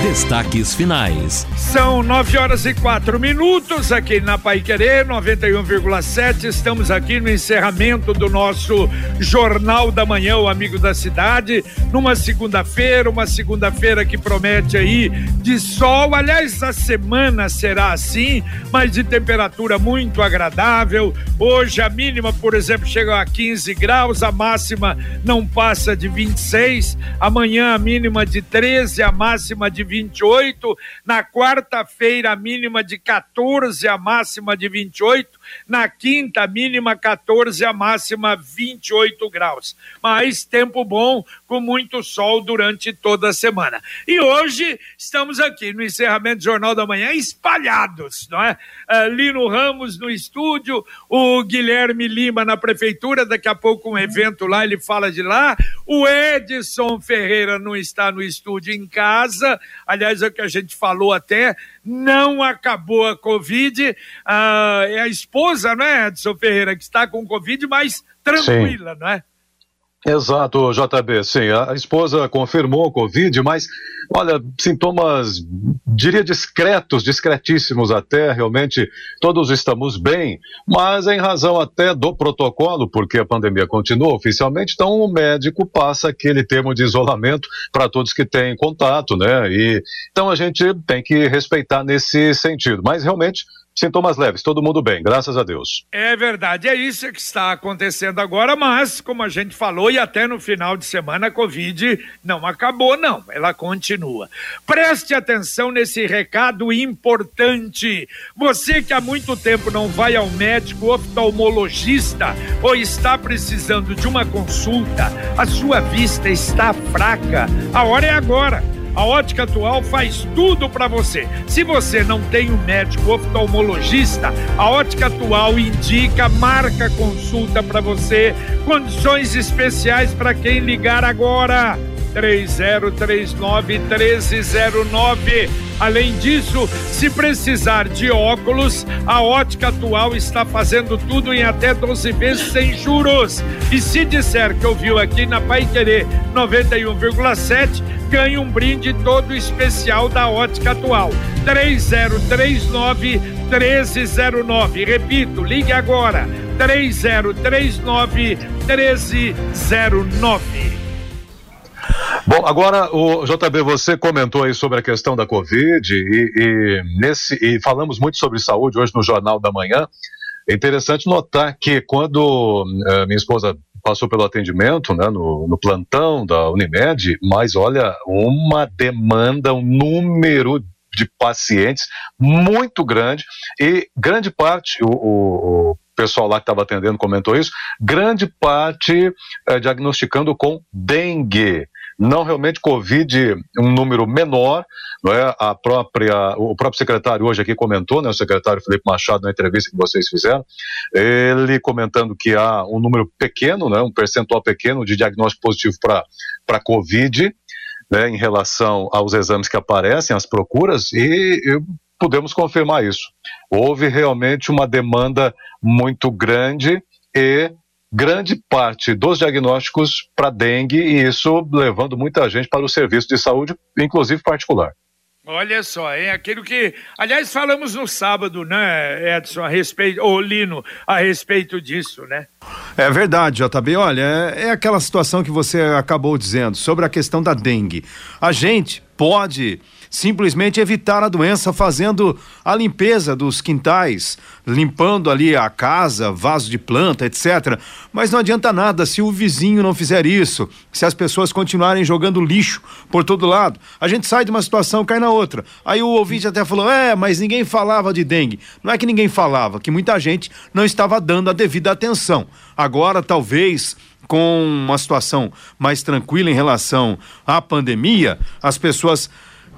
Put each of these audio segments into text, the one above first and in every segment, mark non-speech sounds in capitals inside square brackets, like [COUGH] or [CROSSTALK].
Destaques finais. São nove horas e quatro minutos aqui na Pai Querer 91,7. Estamos aqui no encerramento do nosso Jornal da Manhã, o Amigo da Cidade, numa segunda-feira, uma segunda-feira que promete aí de sol. Aliás, a semana será assim, mas de temperatura muito agradável. Hoje a mínima, por exemplo, chega a 15 graus, a máxima não passa de 26. Amanhã a mínima de 13, a máxima de 28. Na quarta-feira, a mínima de 14, a máxima de 28. Na quinta, mínima 14, a máxima 28 graus. Mas tempo bom, com muito sol durante toda a semana. E hoje estamos aqui no encerramento do Jornal da Manhã, espalhados, não é? Uh, Lino Ramos no estúdio, o Guilherme Lima na prefeitura, daqui a pouco um evento lá, ele fala de lá. O Edson Ferreira não está no estúdio em casa, aliás, é o que a gente falou até, não acabou a Covid. Ah, é a esposa, não é, Edson Ferreira, que está com Covid, mas tranquila, Sim. não é? Exato, JB. Sim, a esposa confirmou Covid, mas, olha, sintomas, diria discretos, discretíssimos até, realmente todos estamos bem, mas em razão até do protocolo, porque a pandemia continua oficialmente, então o médico passa aquele termo de isolamento para todos que têm contato, né? E, então a gente tem que respeitar nesse sentido, mas realmente Sintomas leves, todo mundo bem, graças a Deus. É verdade, é isso que está acontecendo agora, mas, como a gente falou, e até no final de semana, a Covid não acabou, não, ela continua. Preste atenção nesse recado importante. Você que há muito tempo não vai ao médico oftalmologista ou está precisando de uma consulta, a sua vista está fraca, a hora é agora. A Ótica Atual faz tudo para você. Se você não tem um médico oftalmologista, a Ótica Atual indica, marca consulta para você, condições especiais para quem ligar agora. 3039 1309. Além disso, se precisar de óculos, a Ótica Atual está fazendo tudo em até 12 vezes sem juros. E se disser que ouviu aqui na Pai Querer 91,7, ganhe um brinde todo especial da Ótica Atual. 3039 1309. Repito, ligue agora. 3039 1309. Bom, agora o JB, você comentou aí sobre a questão da Covid e, e, nesse, e falamos muito sobre saúde hoje no Jornal da Manhã. É interessante notar que quando uh, minha esposa passou pelo atendimento né, no, no, plantão da Unimed, mas olha, uma demanda, um número de pacientes muito grande. E grande parte, o, o, o pessoal lá que estava atendendo comentou isso, grande parte é, diagnosticando com dengue não realmente Covid um número menor, não é? A própria, o próprio secretário hoje aqui comentou, né? O secretário Felipe Machado na entrevista que vocês fizeram, ele comentando que há um número pequeno, né? Um percentual pequeno de diagnóstico positivo para para Covid, né? Em relação aos exames que aparecem, as procuras e, e podemos confirmar isso. Houve realmente uma demanda muito grande e grande parte dos diagnósticos para dengue e isso levando muita gente para o serviço de saúde, inclusive particular. Olha só, é aquilo que, aliás, falamos no sábado, né, Edson, a respeito, ou Lino, a respeito disso, né? É verdade, JB. Olha, é, é aquela situação que você acabou dizendo sobre a questão da dengue. A gente pode simplesmente evitar a doença fazendo a limpeza dos quintais, limpando ali a casa, vaso de planta, etc. Mas não adianta nada se o vizinho não fizer isso, se as pessoas continuarem jogando lixo por todo lado. A gente sai de uma situação, cai na outra. Aí o ouvinte até falou: é, mas ninguém falava de dengue. Não é que ninguém falava, que muita gente não estava dando a devida atenção. Agora, talvez com uma situação mais tranquila em relação à pandemia, as pessoas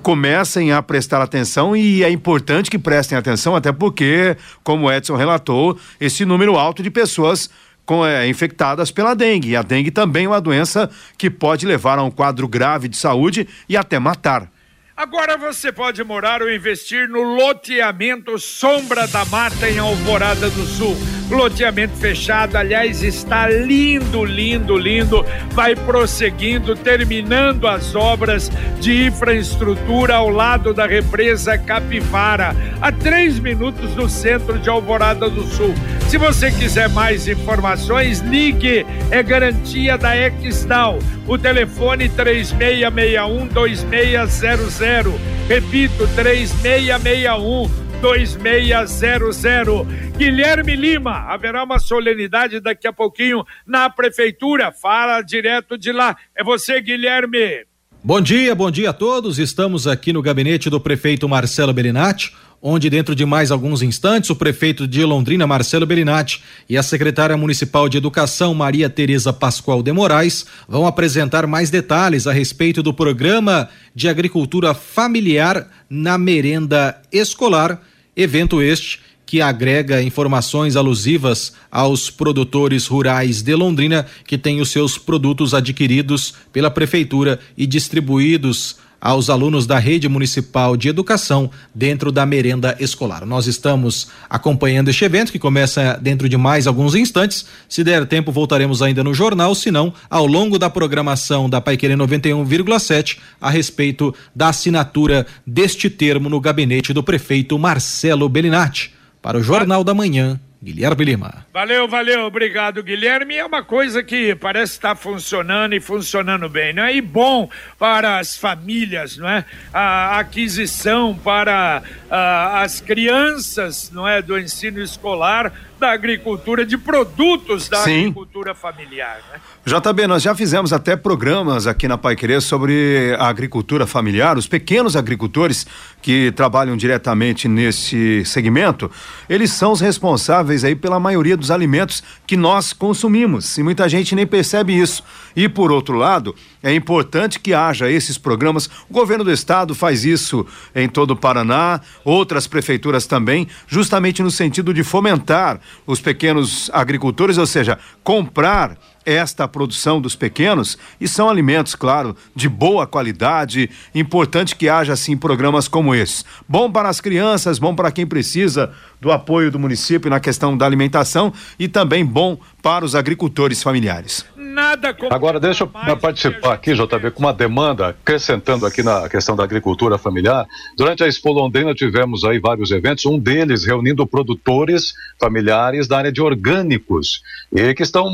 comecem a prestar atenção e é importante que prestem atenção, até porque, como o Edson relatou, esse número alto de pessoas com, é, infectadas pela dengue. E a dengue também é uma doença que pode levar a um quadro grave de saúde e até matar. Agora você pode morar ou investir no loteamento Sombra da Mata em Alvorada do Sul loteamento fechado, aliás, está lindo, lindo, lindo. Vai prosseguindo, terminando as obras de infraestrutura ao lado da represa Capivara, a três minutos do centro de Alvorada do Sul. Se você quiser mais informações, ligue, é garantia da Exdal. O telefone 3661 2600. Repito, 3661 2600. Guilherme Lima, haverá uma solenidade daqui a pouquinho na prefeitura. Fala direto de lá. É você, Guilherme. Bom dia, bom dia a todos. Estamos aqui no gabinete do prefeito Marcelo Belinati, onde dentro de mais alguns instantes o prefeito de Londrina, Marcelo Belinati, e a secretária municipal de Educação, Maria Tereza Pascoal de Moraes, vão apresentar mais detalhes a respeito do programa de agricultura familiar na merenda escolar Evento este que agrega informações alusivas aos produtores rurais de Londrina que têm os seus produtos adquiridos pela prefeitura e distribuídos aos alunos da rede municipal de educação dentro da merenda escolar. Nós estamos acompanhando este evento que começa dentro de mais alguns instantes. Se der tempo, voltaremos ainda no jornal, se não, ao longo da programação da Paiquerê 91,7 a respeito da assinatura deste termo no gabinete do prefeito Marcelo Bellinati. Para o Jornal da Manhã, Guilherme Lima. Valeu, valeu, obrigado, Guilherme. É uma coisa que parece estar funcionando e funcionando bem, não é? E bom para as famílias, não é? A aquisição para a, as crianças, não é? Do ensino escolar da agricultura, de produtos da Sim. agricultura familiar. Né? JB, nós já fizemos até programas aqui na Pai Querer sobre a agricultura familiar, os pequenos agricultores que trabalham diretamente nesse segmento, eles são os responsáveis aí pela maioria dos alimentos que nós consumimos, e muita gente nem percebe isso. E por outro lado, é importante que haja esses programas. O governo do estado faz isso em todo o Paraná, outras prefeituras também, justamente no sentido de fomentar os pequenos agricultores, ou seja, comprar esta produção dos pequenos e são alimentos, claro, de boa qualidade. Importante que haja assim programas como esses. Bom para as crianças, bom para quem precisa do apoio do município na questão da alimentação e também bom para os agricultores familiares. Nada como Agora deixa eu participar aqui, JB, com uma demanda, acrescentando aqui na questão da agricultura familiar. Durante a Expo Londrina tivemos aí vários eventos, um deles reunindo produtores familiares da área de orgânicos e que estão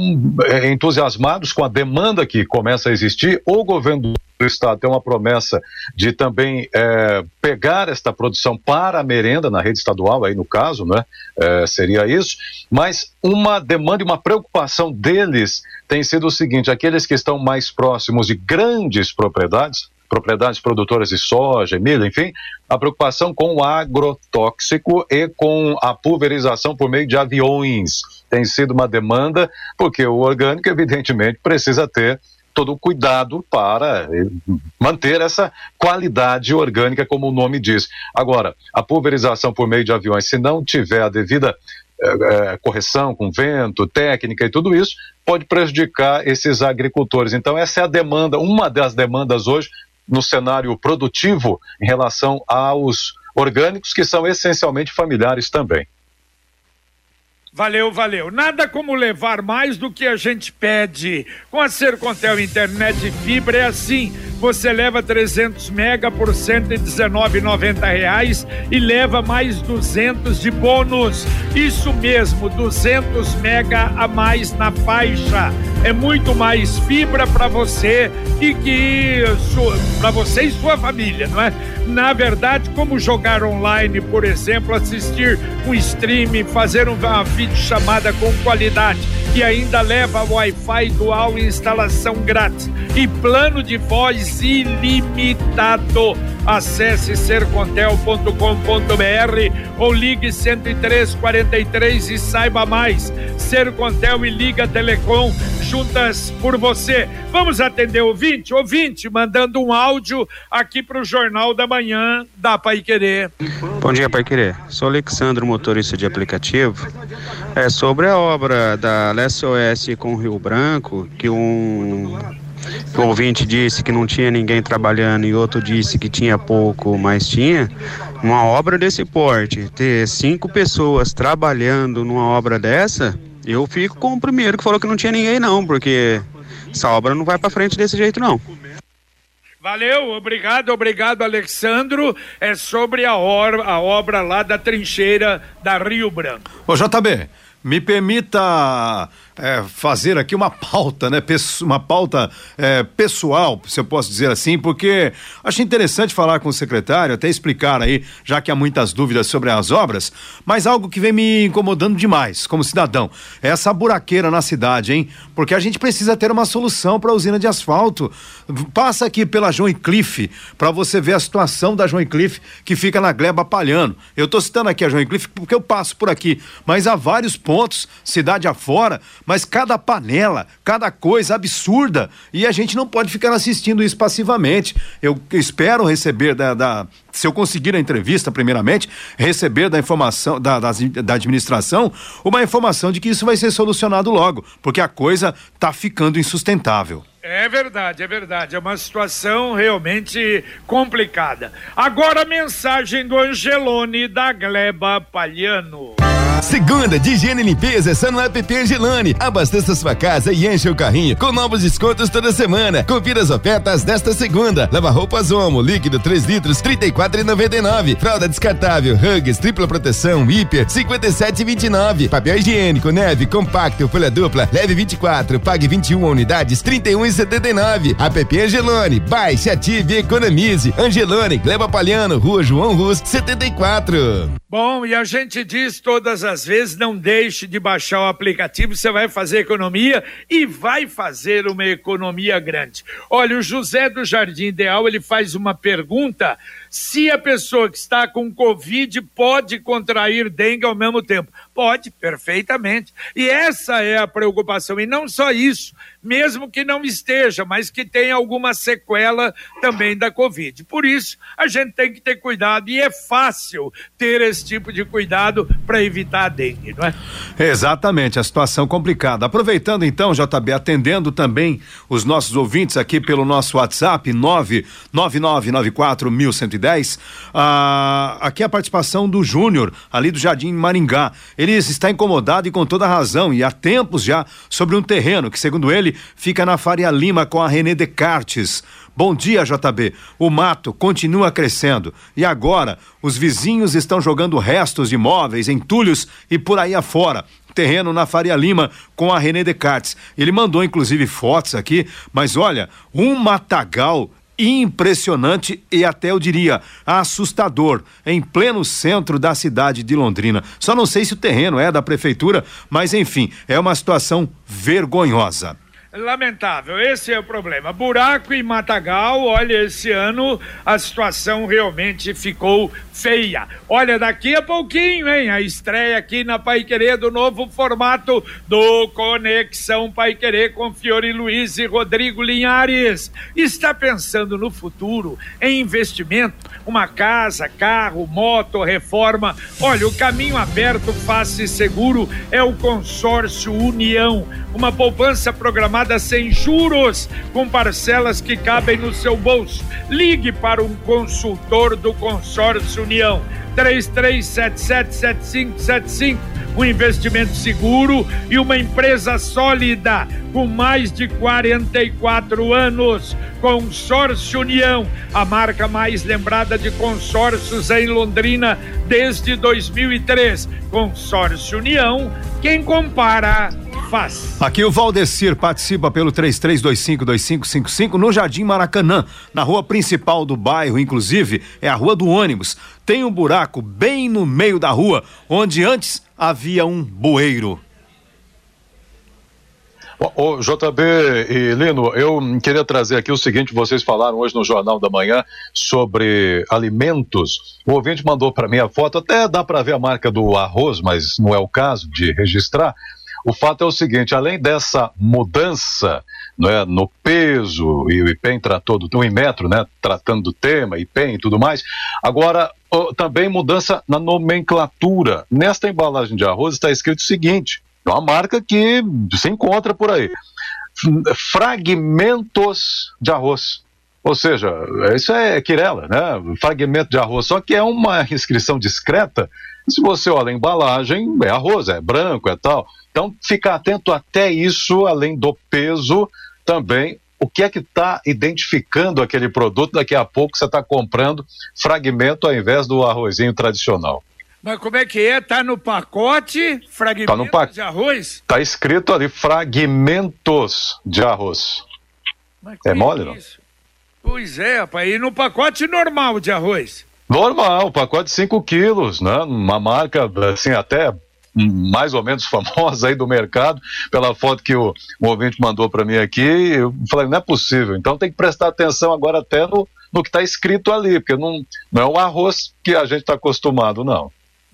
é, entusiasmados com a demanda que começa a existir. O governo do Estado tem uma promessa de também é, pegar esta produção para a merenda na rede estadual, aí no caso, né? É, seria isso. Mas uma demanda e uma preocupação deles tem sido o seguinte: aqueles que estão mais próximos de grandes propriedades, propriedades produtoras de soja, milho, enfim, a preocupação com o agrotóxico e com a pulverização por meio de aviões tem sido uma demanda, porque o orgânico, evidentemente, precisa ter todo o cuidado para eh, manter essa qualidade orgânica, como o nome diz. Agora, a pulverização por meio de aviões, se não tiver a devida é, correção com vento, técnica e tudo isso, pode prejudicar esses agricultores. Então, essa é a demanda, uma das demandas hoje no cenário produtivo em relação aos orgânicos, que são essencialmente familiares também. Valeu, valeu. Nada como levar mais do que a gente pede. Com a Sercontel Internet e Fibra é assim. Você leva 300 mega por 119,90 reais e leva mais 200 de bônus. Isso mesmo, 200 mega a mais na faixa. É muito mais fibra para você e que para você e sua família, não é? Na verdade, como jogar online, por exemplo, assistir um stream, fazer uma videochamada com qualidade e ainda leva Wi-Fi dual e instalação grátis e plano de voz ilimitado. Acesse sercontel.com.br ou ligue 10343 e saiba mais. Sercontel e Liga Telecom juntas por você. Vamos atender ouvinte? Ouvinte, mandando um áudio aqui para o Jornal da Manhã da Pai Querer. Bom dia, Pai Querer. Sou Alexandre, motorista de aplicativo. É sobre a obra da SOS com Rio Branco, que um o ouvinte disse que não tinha ninguém trabalhando e outro disse que tinha pouco, mas tinha. Uma obra desse porte, ter cinco pessoas trabalhando numa obra dessa, eu fico com o primeiro que falou que não tinha ninguém não, porque essa obra não vai para frente desse jeito não. Valeu, obrigado, obrigado, Alexandro. É sobre a, or, a obra lá da trincheira da Rio Branco. Ô, JB, me permita é, fazer aqui uma pauta, né? Uma pauta é, pessoal, se eu posso dizer assim, porque acho interessante falar com o secretário, até explicar aí, já que há muitas dúvidas sobre as obras, mas algo que vem me incomodando demais como cidadão, é essa buraqueira na cidade, hein? Porque a gente precisa ter uma solução para a usina de asfalto. Passa aqui pela João Cliff para você ver a situação da João Cliff que fica na Gleba Palhano. Eu estou citando aqui a João Cliff porque eu passo por aqui, mas há vários pontos, cidade afora, mas cada panela, cada coisa absurda e a gente não pode ficar assistindo isso passivamente. Eu espero receber da, da se eu conseguir a entrevista, primeiramente, receber da informação da, da, da, administração uma informação de que isso vai ser solucionado logo, porque a coisa está ficando insustentável. É verdade, é verdade. É uma situação realmente complicada. Agora a mensagem do Angelone da Gleba Palhano. Segunda de higiene e limpeza é só no app Angelone. Abasteça sua casa e enche o carrinho com novos descontos toda semana. Confira as ofertas desta segunda. Lava roupas Omo, líquido 3 litros, 34,99. Fralda descartável, Hugs, tripla proteção, hiper, 57,29. Papel higiênico, neve, compacto, folha dupla, leve 24, pague 21 unidades, 31,79. App Angelone, baixe, ative e economize. Angelone, Gleba Palhano, Rua João Rus, 74. Bom, e a gente diz todas as vezes: não deixe de baixar o aplicativo, você vai fazer economia e vai fazer uma economia grande. Olha, o José do Jardim Ideal ele faz uma pergunta: se a pessoa que está com Covid pode contrair dengue ao mesmo tempo. Pode, perfeitamente. E essa é a preocupação. E não só isso, mesmo que não esteja, mas que tenha alguma sequela também da Covid. Por isso, a gente tem que ter cuidado. E é fácil ter esse tipo de cuidado para evitar a dengue, não é? Exatamente, a situação complicada. Aproveitando então, JB, atendendo também os nossos ouvintes aqui pelo nosso WhatsApp, 999941110. Ah, aqui a participação do Júnior, ali do Jardim Maringá. Ele está incomodado e com toda razão, e há tempos já, sobre um terreno que, segundo ele, fica na Faria Lima com a René Descartes. Bom dia, JB. O mato continua crescendo e agora os vizinhos estão jogando restos de móveis, entulhos e por aí afora terreno na Faria Lima com a René Descartes. Ele mandou inclusive fotos aqui, mas olha, um matagal impressionante e até eu diria assustador em pleno centro da cidade de Londrina. Só não sei se o terreno é da prefeitura, mas enfim, é uma situação vergonhosa. Lamentável, esse é o problema. Buraco e matagal, olha, esse ano a situação realmente ficou feia. Olha, daqui a pouquinho, hein? A estreia aqui na Pai Querer do novo formato do Conexão Pai Querer com Fiore Luiz e Rodrigo Linhares. Está pensando no futuro, em investimento? Uma casa, carro, moto, reforma? Olha, o caminho aberto, fácil e seguro é o Consórcio União. Uma poupança programada sem juros, com parcelas que cabem no seu bolso. Ligue para um consultor do Consórcio União. 33777575. Um investimento seguro e uma empresa sólida com mais de 44 anos. Consórcio União, a marca mais lembrada de consórcios em Londrina desde 2003. Consórcio União, quem compara faz. Aqui o Valdecir participa pelo 33252555 no Jardim Maracanã, na rua principal do bairro, inclusive, é a Rua do Ônibus. Tem um buraco bem no meio da rua, onde antes havia um bueiro. Ô, JB e Lino, eu queria trazer aqui o seguinte: vocês falaram hoje no Jornal da Manhã sobre alimentos. O ouvinte mandou para mim a foto, até dá para ver a marca do arroz, mas não é o caso de registrar. O fato é o seguinte: além dessa mudança é, no peso, e o IPEM tratou do, no Inmetro, né, tratando do tema, IPEM e tudo mais, agora também mudança na nomenclatura. Nesta embalagem de arroz está escrito o seguinte: é uma marca que se encontra por aí. Fragmentos de arroz. Ou seja, isso é quirela, né? Fragmento de arroz, só que é uma inscrição discreta. Se você olha a embalagem, é arroz, é branco, é tal. Então, ficar atento até isso, além do peso, também o que é que está identificando aquele produto. Daqui a pouco você está comprando fragmento ao invés do arrozinho tradicional. Mas como é que é? Tá no pacote fragmentos tá no pa... de arroz? Tá escrito ali fragmentos de arroz. é mole, é não? Pois é, rapaz. E no pacote normal de arroz? Normal, pacote de 5 quilos, né? Uma marca, assim, até mais ou menos [LAUGHS] famosa aí do mercado, pela foto que o, o ouvinte mandou para mim aqui, eu falei, não é possível. Então tem que prestar atenção agora até no, no que está escrito ali, porque não, não é o arroz que a gente está acostumado, não.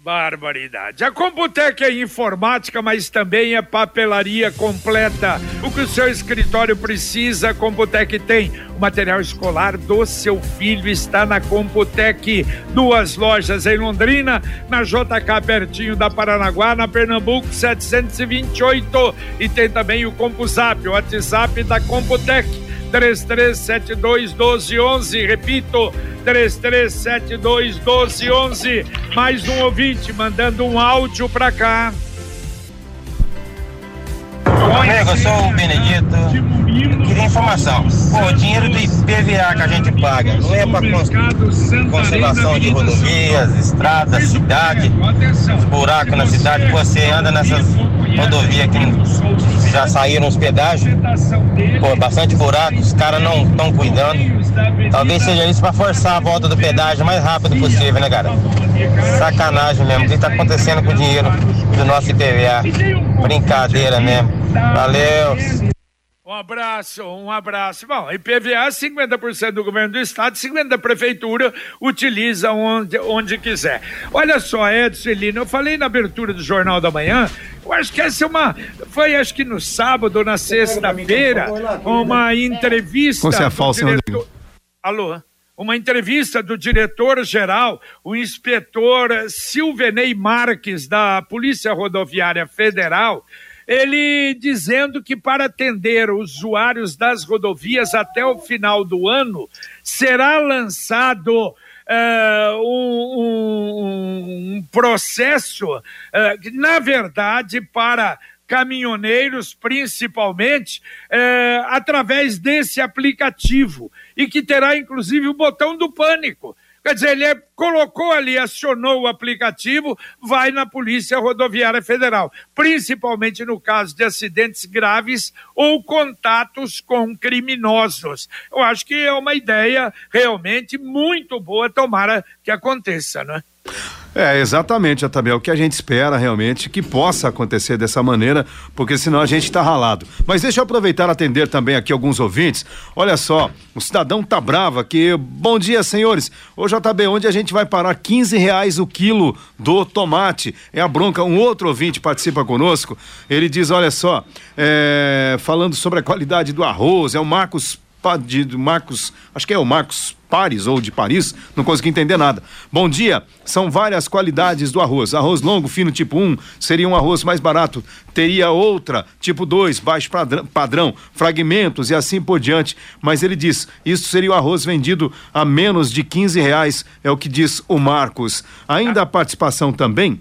Barbaridade. A Computec é informática, mas também é papelaria completa. O que o seu escritório precisa, a Computec tem. O material escolar do seu filho está na Computec. Duas lojas em Londrina, na JK pertinho da Paranaguá, na Pernambuco 728. E tem também o CompuZap, o WhatsApp da Computec 3372 1211. Repito, 3372 1211. Mais um ouvinte mandando um áudio para cá. Amigo, eu sou o Benedito. Informação. Pô, o dinheiro do IPVA que a gente paga não é para conservação de rodovias, estradas, cidade, buracos na cidade. Você anda nessas rodovias que já saíram os pedágios. Pô, bastante buraco, os caras não estão cuidando. Talvez seja isso para forçar a volta do pedágio o mais rápido possível, né, cara? Sacanagem mesmo. O que está acontecendo com o dinheiro do nosso IPVA? Brincadeira mesmo. Valeu. Um abraço, um abraço. Bom, IPVA, 50% do governo do estado, 50% da prefeitura utiliza onde, onde quiser. Olha só, Edson Lino, eu falei na abertura do Jornal da Manhã, eu acho que essa é uma. Foi acho que no sábado ou na sexta-feira, uma entrevista. Você é falso, diretor... Alô? Uma entrevista do diretor-geral, o inspetor Silvenei Marques, da Polícia Rodoviária Federal ele dizendo que para atender usuários das rodovias até o final do ano será lançado Uh, um, um, processo, uh, na verdade, para caminhoneiros, principalmente, uh, através desse aplicativo, e que terá inclusive o botão do pânico. Quer dizer, ele é, colocou ali, acionou o aplicativo, vai na Polícia Rodoviária Federal, principalmente no caso de acidentes graves ou contatos com criminosos. Eu acho que é uma ideia realmente muito boa, tomara que aconteça, né? É, exatamente, Atabel, o que a gente espera realmente que possa acontecer dessa maneira, porque senão a gente está ralado. Mas deixa eu aproveitar atender também aqui alguns ouvintes. Olha só, o cidadão tá bravo aqui. Bom dia, senhores. Ô JB, onde a gente vai parar? 15 reais o quilo do tomate. É a bronca. Um outro ouvinte participa conosco. Ele diz: olha só, é, falando sobre a qualidade do arroz, é o Marcos de Marcos, acho que é o Marcos Paris ou de Paris, não consegui entender nada. Bom dia, são várias qualidades do arroz. Arroz longo, fino, tipo 1, seria um arroz mais barato. Teria outra, tipo 2, baixo padrão, fragmentos e assim por diante. Mas ele diz, isso seria o arroz vendido a menos de 15 reais, é o que diz o Marcos. Ainda a participação também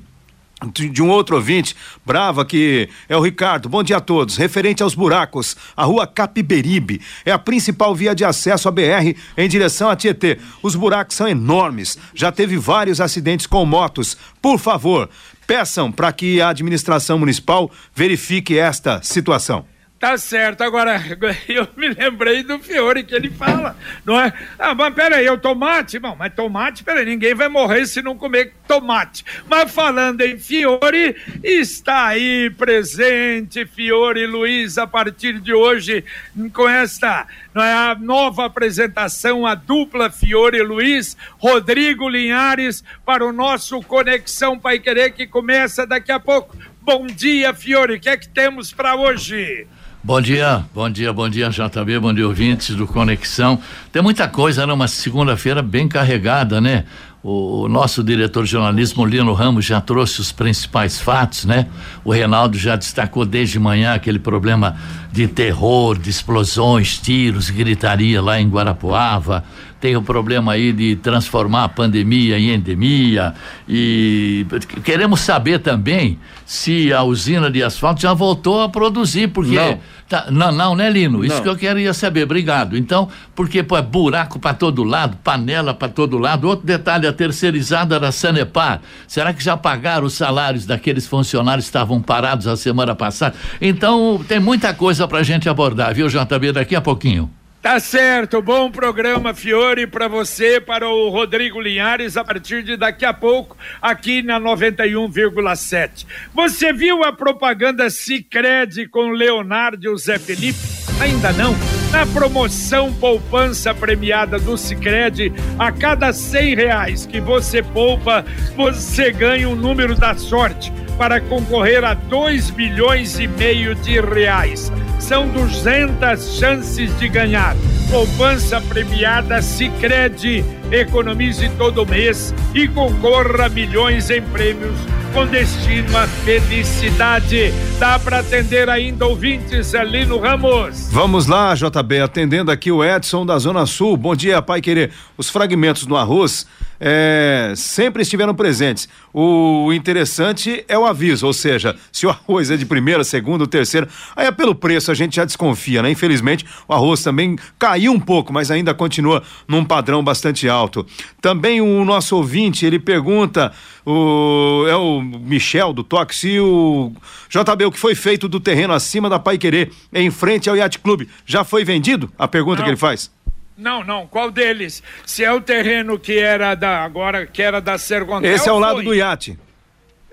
de um outro ouvinte, brava, que é o Ricardo. Bom dia a todos. Referente aos buracos, a rua Capiberibe é a principal via de acesso à BR em direção a Tietê. Os buracos são enormes. Já teve vários acidentes com motos. Por favor, peçam para que a administração municipal verifique esta situação. Tá certo, agora [LAUGHS] eu me lembrei do Fiore que ele fala, não é? Ah, mas peraí, o tomate? Bom, mas tomate, peraí, ninguém vai morrer se não comer tomate. Mas falando em Fiore, está aí presente Fiore Luiz a partir de hoje com esta não é, a nova apresentação, a dupla Fiore Luiz, Rodrigo Linhares para o nosso Conexão Pai Querer que começa daqui a pouco. Bom dia, Fiore, o que é que temos para hoje? Bom dia, bom dia, bom dia, JB, bom dia, ouvintes do Conexão. Tem muita coisa numa segunda-feira bem carregada, né? o, o, nosso diretor de jornalismo, Lino Ramos, já trouxe os principais fatos, né? O Reinaldo já destacou desde manhã aquele problema de terror, de explosões, tiros, gritaria lá em Guarapuava. Tem o problema aí de transformar a pandemia em endemia. E queremos saber também se a usina de asfalto já voltou a produzir, porque. Não Tá, não, não, né, Lino? Isso não. que eu queria saber, obrigado. Então, porque pô, é buraco para todo lado, panela para todo lado. Outro detalhe, a terceirizada da Sanepar. Será que já pagaram os salários daqueles funcionários que estavam parados a semana passada? Então, tem muita coisa para a gente abordar, viu, JB, daqui a pouquinho. Tá certo, bom programa Fiore para você, para o Rodrigo Linhares a partir de daqui a pouco aqui na 91,7. Você viu a propaganda Sicredi com Leonardo e o Zé Felipe? Ainda não? Na promoção poupança premiada do Sicredi, a cada cem reais que você poupa, você ganha um número da sorte para concorrer a dois milhões e meio de reais são 200 chances de ganhar. Poupança premiada Sicredi. Economize todo mês e concorra a milhões em prêmios com destino à felicidade. Dá para atender ainda ouvintes ali no Ramos. Vamos lá, JB, atendendo aqui o Edson da Zona Sul. Bom dia, pai querer. Os fragmentos no arroz é, sempre estiveram presentes. O interessante é o aviso, ou seja, se o arroz é de primeira, segunda, terceira, aí é pelo preço, a gente já desconfia, né? Infelizmente, o arroz também caiu um pouco, mas ainda continua num padrão bastante alto. Também o nosso ouvinte, ele pergunta, o, é o Michel do Toque, se o JB, o que foi feito do terreno acima da Pai Querer, em frente ao Yacht Clube, já foi vendido? A pergunta Não. que ele faz. Não, não. Qual deles? Se é o terreno que era da agora que era da Sergontel. Esse é o lado foi. do iate.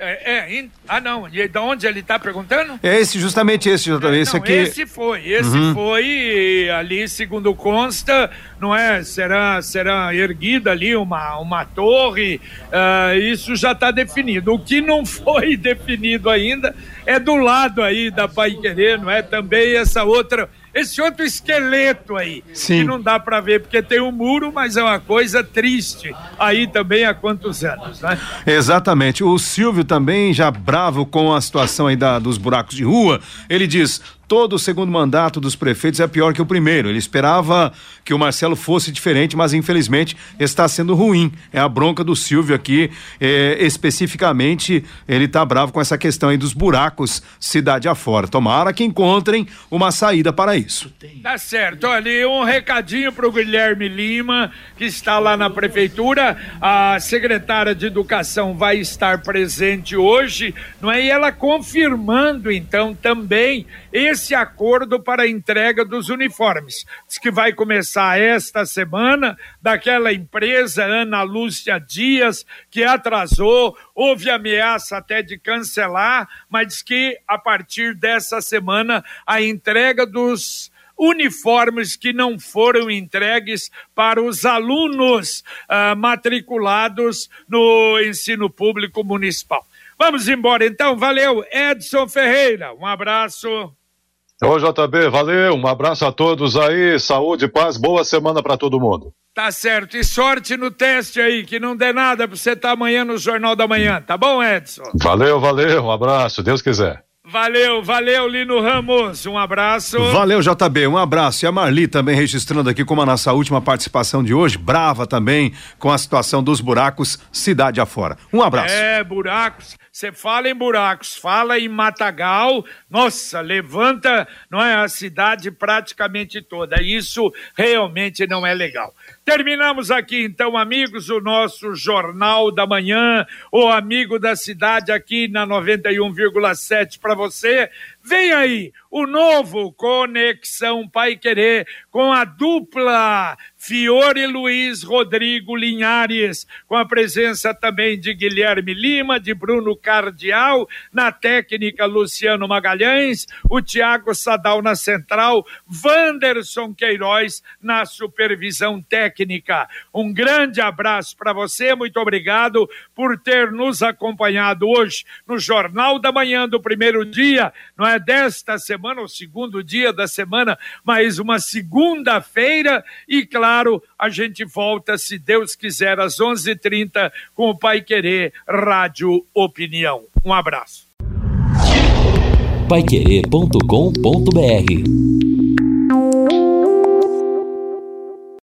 É, é in... ah não, e de onde ele está perguntando? É esse, justamente esse, é, esse não, aqui. Esse foi, esse uhum. foi ali, segundo consta, não é? Será, será erguida ali uma, uma torre, uh, isso já está definido. O que não foi [LAUGHS] definido ainda é do lado aí da Pai Querer, não é? Também essa outra esse outro esqueleto aí, Sim. que não dá para ver porque tem um muro, mas é uma coisa triste. Aí também há quantos anos, né? Exatamente. O Silvio também já bravo com a situação aí da, dos buracos de rua, ele diz: todo o segundo mandato dos prefeitos é pior que o primeiro. Ele esperava que o Marcelo fosse diferente, mas infelizmente está sendo ruim. É a bronca do Silvio aqui, é, especificamente, ele está bravo com essa questão aí dos buracos cidade afora. Tomara que encontrem uma saída para isso. Tá certo. Olha, um recadinho para o Guilherme Lima, que está lá na prefeitura. A secretária de Educação vai estar presente hoje, não é? E ela confirmando, então, também esse acordo para a entrega dos uniformes. Diz que vai começar esta semana daquela empresa Ana Lúcia Dias, que atrasou, houve ameaça até de cancelar, mas diz que a partir dessa semana a entrega dos uniformes que não foram entregues para os alunos ah, matriculados no ensino público municipal. Vamos embora então, valeu, Edson Ferreira, um abraço. Ô JB, valeu, um abraço a todos aí, saúde, paz, boa semana para todo mundo. Tá certo, e sorte no teste aí, que não dê nada pra você estar tá amanhã no Jornal da Manhã, tá bom, Edson? Valeu, valeu, um abraço, Deus quiser. Valeu, valeu, Lino Ramos. Um abraço. Valeu, JB. Um abraço. E a Marli também registrando aqui como a nossa última participação de hoje, brava também com a situação dos buracos cidade afora. Um abraço. É, buracos. Você fala em buracos, fala em matagal, nossa, levanta, não é a cidade praticamente toda. Isso realmente não é legal. Terminamos aqui então, amigos, o nosso Jornal da Manhã, o amigo da cidade aqui na 91,7 para você. Vem aí o novo Conexão Pai Querer com a dupla Fiore Luiz Rodrigo Linhares, com a presença também de Guilherme Lima, de Bruno Cardial, na técnica Luciano Magalhães, o Tiago Sadal na central, Wanderson Queiroz na supervisão técnica. Um grande abraço para você, muito obrigado por ter nos acompanhado hoje no Jornal da Manhã do primeiro dia, não é? Desta semana, o segundo dia da semana, mas uma segunda-feira. E claro, a gente volta, se Deus quiser, às 11:30 h 30 com o Pai Querer Rádio Opinião. Um abraço. Paiquerê.com.br